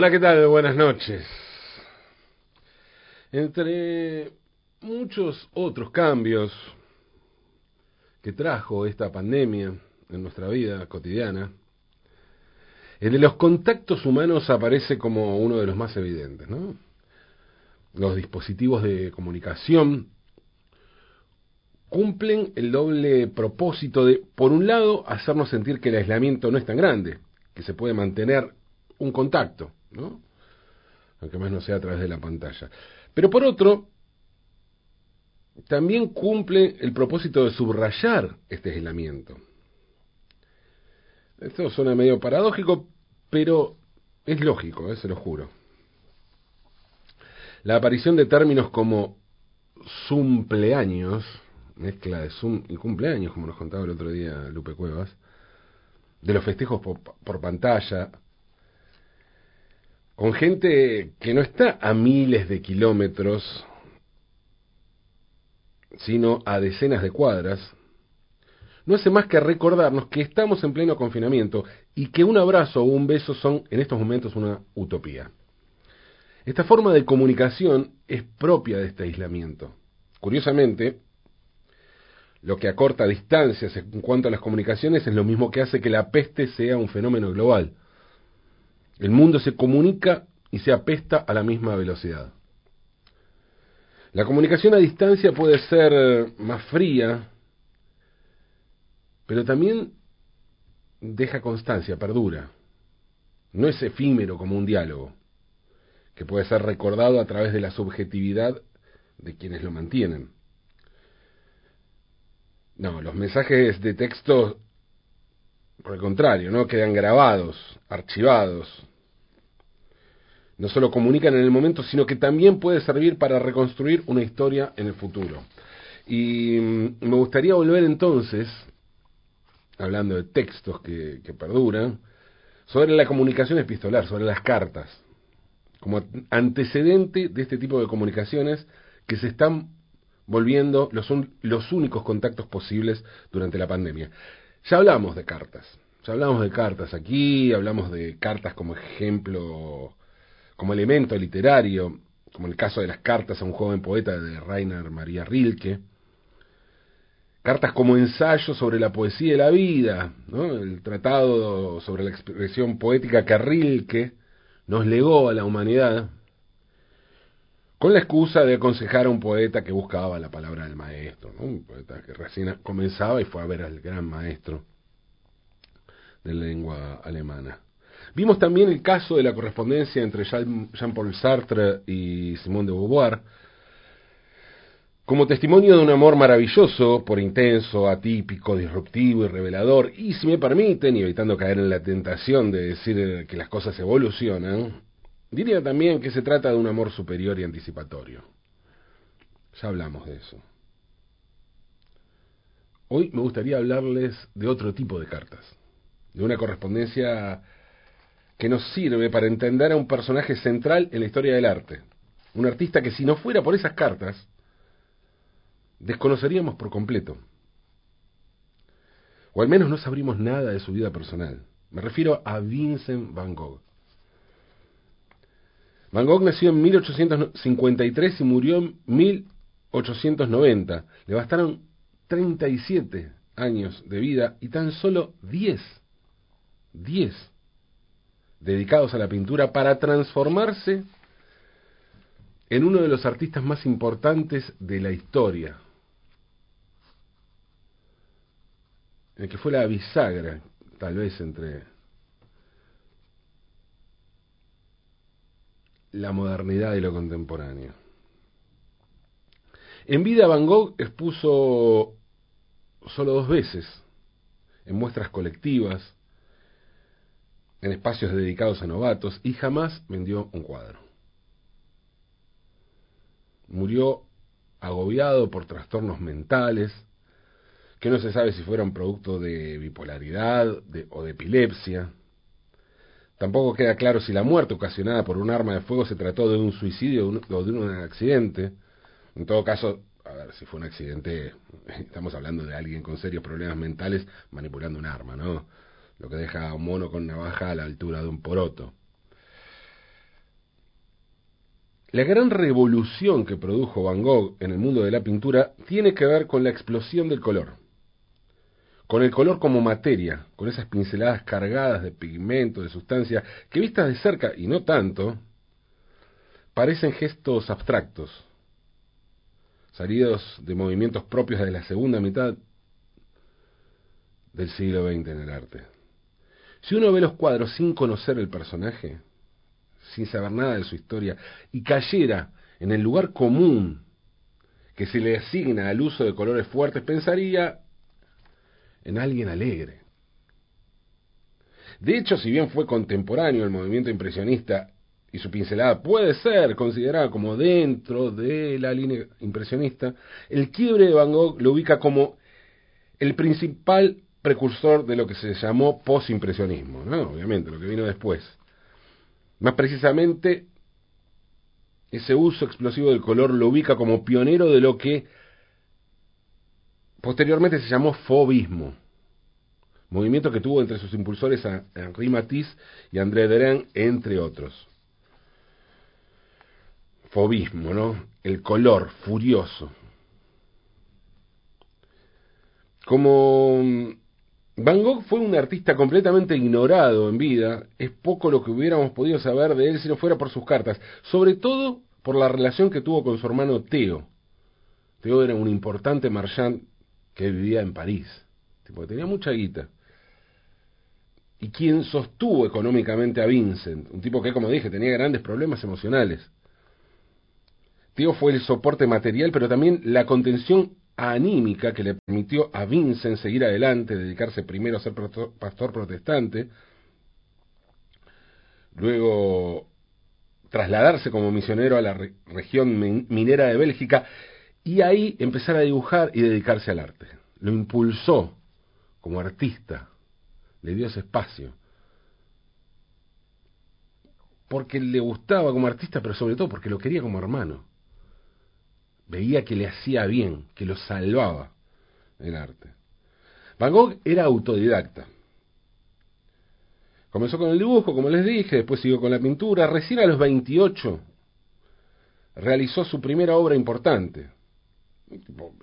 Hola, ¿qué tal? Buenas noches. Entre muchos otros cambios que trajo esta pandemia en nuestra vida cotidiana, el de los contactos humanos aparece como uno de los más evidentes, ¿no? Los dispositivos de comunicación cumplen el doble propósito de, por un lado, hacernos sentir que el aislamiento no es tan grande, que se puede mantener un contacto, ¿no? Aunque más no sea a través de la pantalla. Pero por otro, también cumple el propósito de subrayar este aislamiento. Esto suena medio paradójico, pero es lógico, ¿eh? se lo juro. La aparición de términos como cumpleaños, mezcla de Zoom y cumpleaños, como nos contaba el otro día Lupe Cuevas, de los festejos por pantalla, con gente que no está a miles de kilómetros, sino a decenas de cuadras, no hace más que recordarnos que estamos en pleno confinamiento y que un abrazo o un beso son en estos momentos una utopía. Esta forma de comunicación es propia de este aislamiento. Curiosamente, lo que acorta distancias en cuanto a las comunicaciones es lo mismo que hace que la peste sea un fenómeno global. El mundo se comunica y se apesta a la misma velocidad. La comunicación a distancia puede ser más fría, pero también deja constancia, perdura. No es efímero como un diálogo, que puede ser recordado a través de la subjetividad de quienes lo mantienen. No, los mensajes de texto, por el contrario, no quedan grabados, archivados, no solo comunican en el momento, sino que también puede servir para reconstruir una historia en el futuro. Y mm, me gustaría volver entonces, hablando de textos que, que perduran, sobre la comunicación epistolar, sobre las cartas, como antecedente de este tipo de comunicaciones que se están volviendo los, los únicos contactos posibles durante la pandemia. Ya hablamos de cartas, ya hablamos de cartas aquí, hablamos de cartas como ejemplo como elemento literario, como el caso de las cartas a un joven poeta de Rainer María Rilke, cartas como ensayo sobre la poesía de la vida, el tratado sobre la expresión poética que Rilke nos legó a la humanidad, con la excusa de aconsejar a un poeta que buscaba la palabra del maestro, un poeta que recién comenzaba y fue a ver al gran maestro de lengua alemana. Vimos también el caso de la correspondencia entre Jean-Paul Sartre y Simone de Beauvoir, como testimonio de un amor maravilloso, por intenso, atípico, disruptivo y revelador, y si me permiten, y evitando caer en la tentación de decir que las cosas evolucionan, diría también que se trata de un amor superior y anticipatorio. Ya hablamos de eso. Hoy me gustaría hablarles de otro tipo de cartas, de una correspondencia que nos sirve para entender a un personaje central en la historia del arte. Un artista que si no fuera por esas cartas, desconoceríamos por completo. O al menos no sabríamos nada de su vida personal. Me refiero a Vincent Van Gogh. Van Gogh nació en 1853 y murió en 1890. Le bastaron 37 años de vida y tan solo 10, 10 dedicados a la pintura para transformarse en uno de los artistas más importantes de la historia, el que fue la bisagra, tal vez, entre la modernidad y lo contemporáneo. En vida Van Gogh expuso solo dos veces, en muestras colectivas, en espacios dedicados a novatos y jamás vendió un cuadro. Murió agobiado por trastornos mentales, que no se sabe si fueron producto de bipolaridad o de epilepsia. Tampoco queda claro si la muerte ocasionada por un arma de fuego se trató de un suicidio o de un accidente. En todo caso, a ver, si fue un accidente, estamos hablando de alguien con serios problemas mentales manipulando un arma, ¿no? Lo que deja a un mono con navaja a la altura de un poroto. La gran revolución que produjo Van Gogh en el mundo de la pintura tiene que ver con la explosión del color, con el color como materia, con esas pinceladas cargadas de pigmento, de sustancia, que vistas de cerca, y no tanto, parecen gestos abstractos, salidos de movimientos propios de la segunda mitad del siglo XX en el arte. Si uno ve los cuadros sin conocer el personaje, sin saber nada de su historia, y cayera en el lugar común que se le asigna al uso de colores fuertes, pensaría en alguien alegre. De hecho, si bien fue contemporáneo el movimiento impresionista y su pincelada puede ser considerada como dentro de la línea impresionista, el quiebre de Van Gogh lo ubica como el principal precursor de lo que se llamó posimpresionismo, ¿no? obviamente, lo que vino después. Más precisamente, ese uso explosivo del color lo ubica como pionero de lo que posteriormente se llamó fobismo, movimiento que tuvo entre sus impulsores a Henri Matisse y André Derain, entre otros. Fobismo, ¿no? El color furioso. Como Van Gogh fue un artista completamente ignorado en vida, es poco lo que hubiéramos podido saber de él si no fuera por sus cartas, sobre todo por la relación que tuvo con su hermano Theo. Theo era un importante marchand que vivía en París, tipo, tenía mucha guita. Y quien sostuvo económicamente a Vincent, un tipo que, como dije, tenía grandes problemas emocionales. Theo fue el soporte material, pero también la contención anímica que le permitió a Vincent seguir adelante, dedicarse primero a ser pastor protestante, luego trasladarse como misionero a la región minera de Bélgica y ahí empezar a dibujar y dedicarse al arte. Lo impulsó como artista, le dio ese espacio. Porque le gustaba como artista, pero sobre todo porque lo quería como hermano veía que le hacía bien, que lo salvaba el arte. Van Gogh era autodidacta. Comenzó con el dibujo, como les dije, después siguió con la pintura. Recién a los 28 realizó su primera obra importante.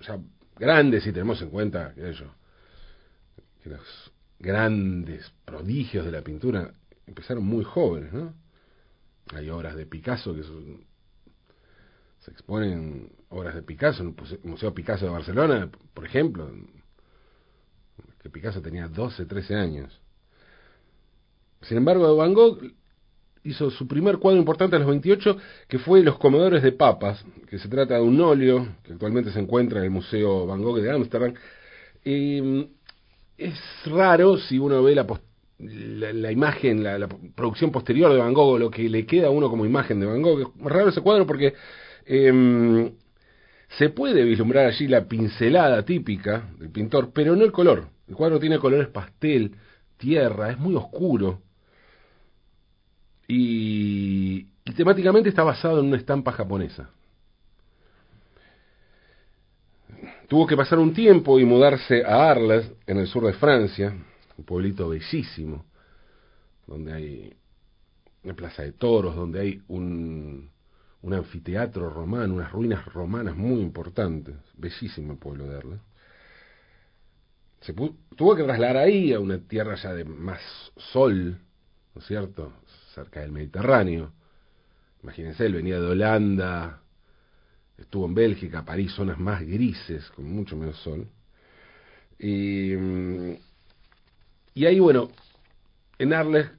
Ya grande si tenemos en cuenta que, que los grandes prodigios de la pintura empezaron muy jóvenes, ¿no? Hay obras de Picasso que son se exponen obras de Picasso en el Museo Picasso de Barcelona, por ejemplo, que Picasso tenía 12, 13 años. Sin embargo, Van Gogh hizo su primer cuadro importante a los 28, que fue Los Comedores de Papas, que se trata de un óleo que actualmente se encuentra en el Museo Van Gogh de Ámsterdam. Mm, es raro si uno ve la, la, imagen, la, la, producción posterior de Van Gogh, lo que le queda a uno como imagen de Van Gogh. Es raro ese cuadro porque eh, se puede vislumbrar allí la pincelada típica del pintor, pero no el color. El cuadro tiene colores pastel, tierra, es muy oscuro. Y, y temáticamente está basado en una estampa japonesa. Tuvo que pasar un tiempo y mudarse a Arles, en el sur de Francia, un pueblito bellísimo, donde hay una plaza de toros, donde hay un, un anfiteatro romano, unas ruinas romanas muy importantes, bellísimo el pueblo de Erle. Se tuvo que trasladar ahí a una tierra ya de más sol, ¿no es cierto?, cerca del Mediterráneo. Imagínense, él venía de Holanda, estuvo en Bélgica, París, zonas más grises, con mucho menos sol. Y, y ahí, bueno, en Arles,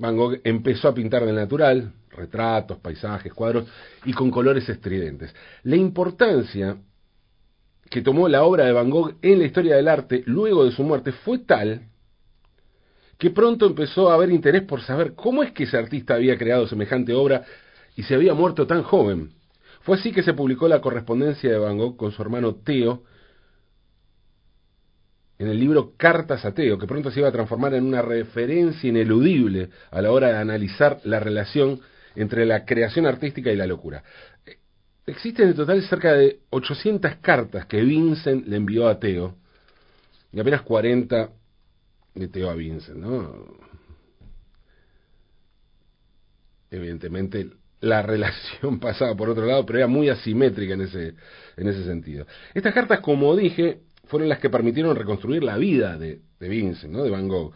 Van Gogh empezó a pintar del natural, retratos, paisajes, cuadros, y con colores estridentes. La importancia que tomó la obra de Van Gogh en la historia del arte luego de su muerte fue tal que pronto empezó a haber interés por saber cómo es que ese artista había creado semejante obra y se había muerto tan joven. Fue así que se publicó la correspondencia de Van Gogh con su hermano Theo en el libro Cartas a Theo, que pronto se iba a transformar en una referencia ineludible a la hora de analizar la relación entre la creación artística y la locura. Existen en total cerca de 800 cartas que Vincent le envió a Teo y apenas 40 de Teo a Vincent, ¿no? Evidentemente la relación pasaba por otro lado, pero era muy asimétrica en ese, en ese sentido. Estas cartas, como dije, fueron las que permitieron reconstruir la vida de, Vincent, ¿no? de Van Gogh.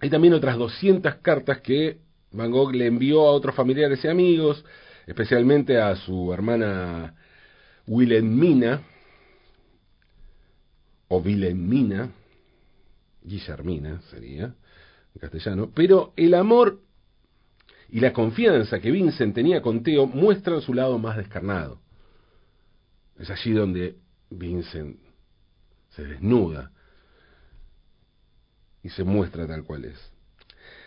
Hay también otras 200 cartas que Van Gogh le envió a otros familiares y amigos, especialmente a su hermana Wilhelmina, o Wilhelmina, Guillermina sería en castellano, pero el amor y la confianza que Vincent tenía con Teo muestran su lado más descarnado. Es allí donde Vincent se desnuda y se muestra tal cual es.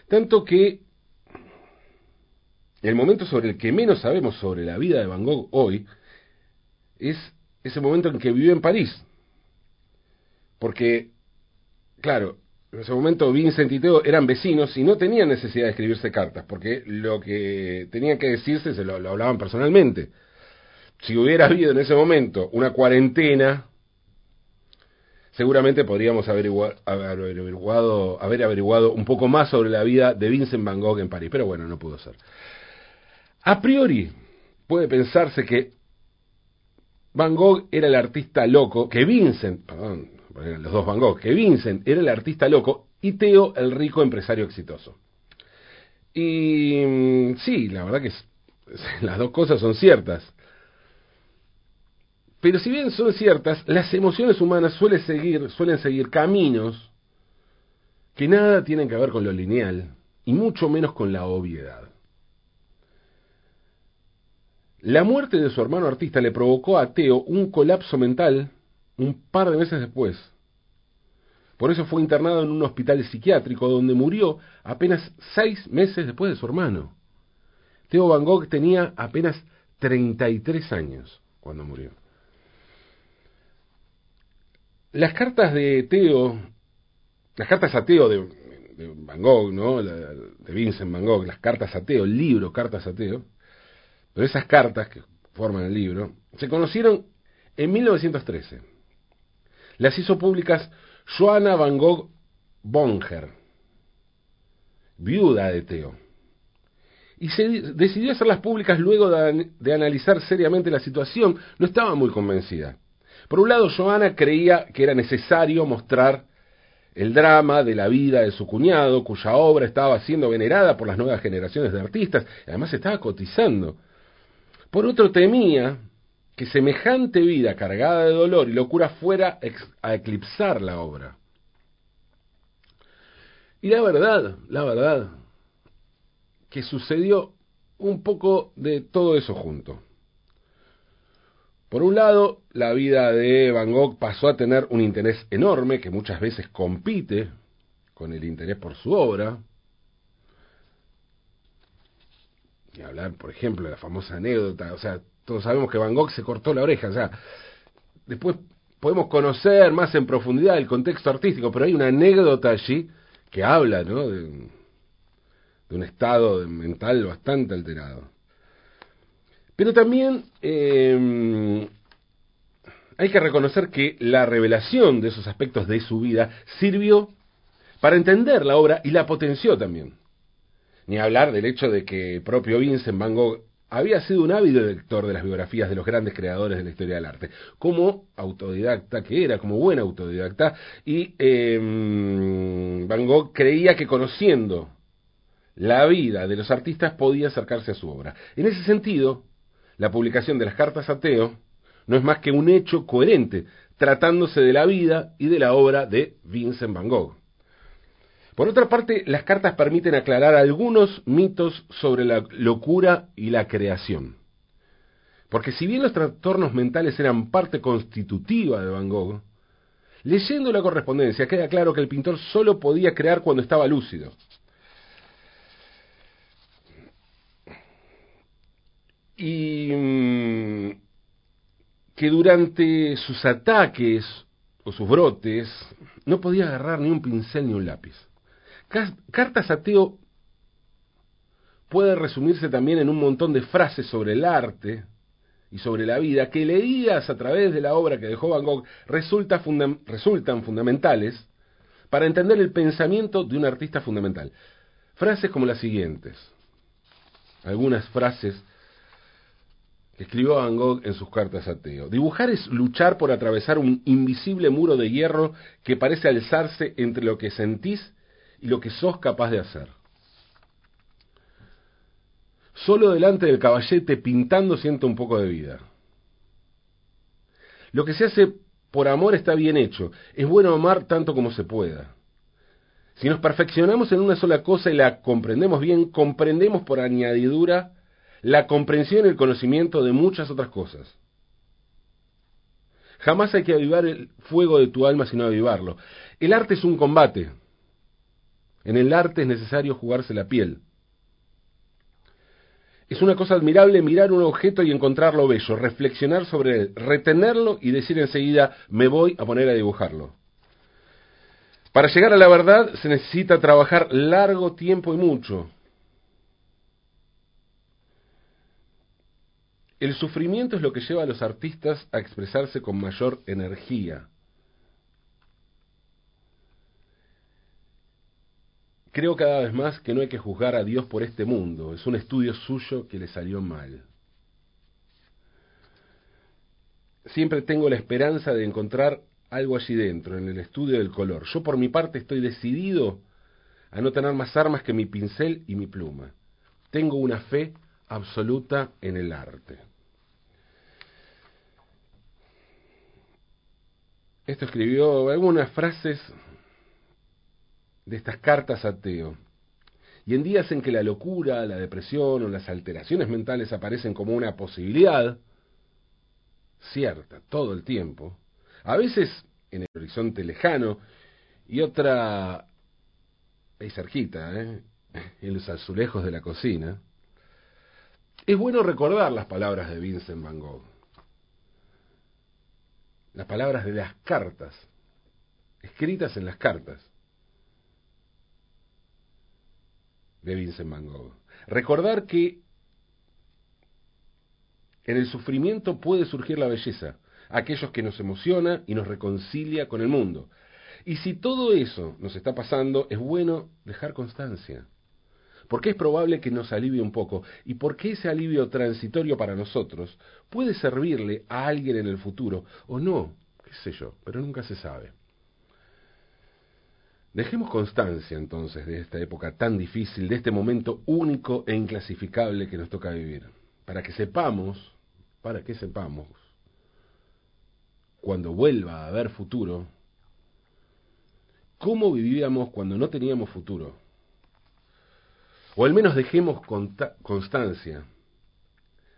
Tanto que el momento sobre el que menos sabemos sobre la vida de Van Gogh hoy es ese momento en que vivió en París. Porque, claro, en ese momento Vincent y Teo eran vecinos y no tenían necesidad de escribirse cartas, porque lo que tenían que decirse se lo, hablaban personalmente. Si hubiera habido en ese momento una cuarentena, seguramente podríamos haber averiguado, un poco más sobre la vida de Vincent Van Gogh en París, pero bueno, no pudo ser. A priori, puede pensarse que Van Gogh era el artista loco, que Vincent, perdón, los dos Van Gogh, que Vincent era el artista loco y Theo el rico empresario exitoso. Y mm, sí, la verdad que las dos cosas son ciertas. Pero si bien son ciertas, las emociones humanas suelen seguir, suelen seguir caminos que nada tienen que ver con lo lineal y mucho menos con la obviedad. La muerte de su hermano artista le provocó a Theo un colapso mental un par de meses después. Por eso fue internado en un hospital psiquiátrico donde murió apenas seis meses después de su hermano. Theo Van Gogh tenía apenas 33 años cuando murió. Las cartas de Theo, las cartas a Theo de, Van Gogh, ¿no? de Vincent Van Gogh, las cartas a Theo, el libro Cartas a Theo, pero esas cartas que forman el libro, se conocieron en 1913. Las hizo públicas Joanna Van Gogh Bonger, viuda de Theo. Y se decidió hacerlas públicas luego de, analizar seriamente la situación. No estaba muy convencida. Por un lado, Joanna creía que era necesario mostrar el drama de la vida de su cuñado, cuya obra estaba siendo venerada por las nuevas generaciones de artistas, y además estaba cotizando. Por otro, temía que semejante vida cargada de dolor y locura fuera a eclipsar la obra. Y la verdad, la verdad, que sucedió un poco de todo eso junto. Por un lado, la vida de Van Gogh pasó a tener un interés enorme que muchas veces compite con el interés por su obra. Y hablar, por ejemplo, de la famosa anécdota, o sea, todos sabemos que Van Gogh se cortó la oreja, o sea, después podemos conocer más en profundidad el contexto artístico, pero hay una anécdota allí que habla, ¿no? De, un estado mental bastante alterado. Pero también eh, hay que reconocer que la revelación de esos aspectos de su vida sirvió para entender la obra y la potenció también. Ni hablar del hecho de que propio Vincent Van Gogh había sido un ávido lector de las biografías de los grandes creadores de la historia del arte, como autodidacta que era, como buen autodidacta, y em, Van Gogh creía que conociendo la vida de los artistas podía acercarse a su obra. En ese sentido, la publicación de las cartas a Teo no es más que un hecho coherente, tratándose de la vida y de la obra de Vincent Van Gogh. Por otra parte, las cartas permiten aclarar algunos mitos sobre la locura y la creación. Porque si bien los trastornos mentales eran parte constitutiva de Van Gogh, leyendo la correspondencia queda claro que el pintor solo podía crear cuando estaba lúcido. Y mm, que durante sus ataques o sus brotes no podía agarrar ni un pincel ni un lápiz. Cartas a Teo puede resumirse también en un montón de frases sobre el arte y sobre la vida que leídas a través de la obra que dejó Van Gogh resultan fundamentales para entender el pensamiento de un artista fundamental. Frases como las siguientes. algunas frases escribió Van Gogh en sus cartas a Teo. Dibujar es luchar por atravesar un invisible muro de hierro que parece alzarse entre lo que sentís y lo que sos capaz de hacer. Solo delante del caballete pintando siento un poco de vida. Lo que se hace por amor está bien hecho. Es bueno amar tanto como se pueda. Si nos perfeccionamos en una sola cosa y la comprendemos bien, comprendemos por añadidura la comprensión y el conocimiento de muchas otras cosas. Jamás hay que avivar el fuego de tu alma sino avivarlo. El arte es un combate. En el arte es necesario jugarse la piel. Es una cosa admirable mirar un objeto y encontrarlo bello, reflexionar sobre él, retenerlo y decir enseguida, me voy a poner a dibujarlo. Para llegar a la verdad se necesita trabajar largo tiempo y mucho. El sufrimiento es lo que lleva a los artistas a expresarse con mayor energía. Creo cada vez más que no hay que juzgar a Dios por este mundo, es un estudio suyo que le salió mal. Siempre tengo la esperanza de encontrar algo allí dentro, en el estudio del color. Yo por mi parte estoy decidido a no tener más armas que mi pincel y mi pluma. Tengo una fe absoluta en el arte. Esto escribió algunas frases de estas cartas a Teo. Y en días en que la locura, la depresión o las alteraciones mentales aparecen como una posibilidad cierta todo el tiempo, a veces en el horizonte lejano y otra ahí cerquita, ¿eh? en los azulejos de la cocina, es bueno recordar las palabras de Vincent Van Gogh, las palabras de las cartas, escritas en las cartas. de Vincent Van Gogh. Recordar que en el sufrimiento puede surgir la belleza, aquellos que nos emociona y nos reconcilia con el mundo. Y si todo eso nos está pasando, es bueno dejar constancia. Porque es probable que nos alivie un poco y porque ese alivio transitorio para nosotros puede servirle a alguien en el futuro o no, qué sé yo, pero nunca se sabe. Dejemos constancia entonces de esta época tan difícil, de este momento único e inclasificable que nos toca vivir, para que sepamos, para que sepamos, cuando vuelva a haber futuro, cómo vivíamos cuando no teníamos futuro. O al menos dejemos constancia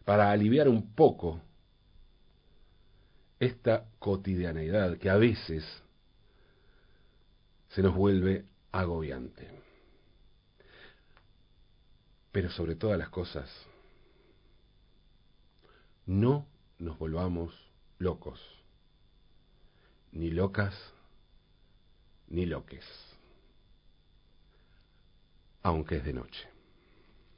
para aliviar un poco esta cotidianeidad que a veces se nos vuelve agobiante. Pero sobre todas las cosas, no nos volvamos locos, ni locas, ni loques, aunque es de noche.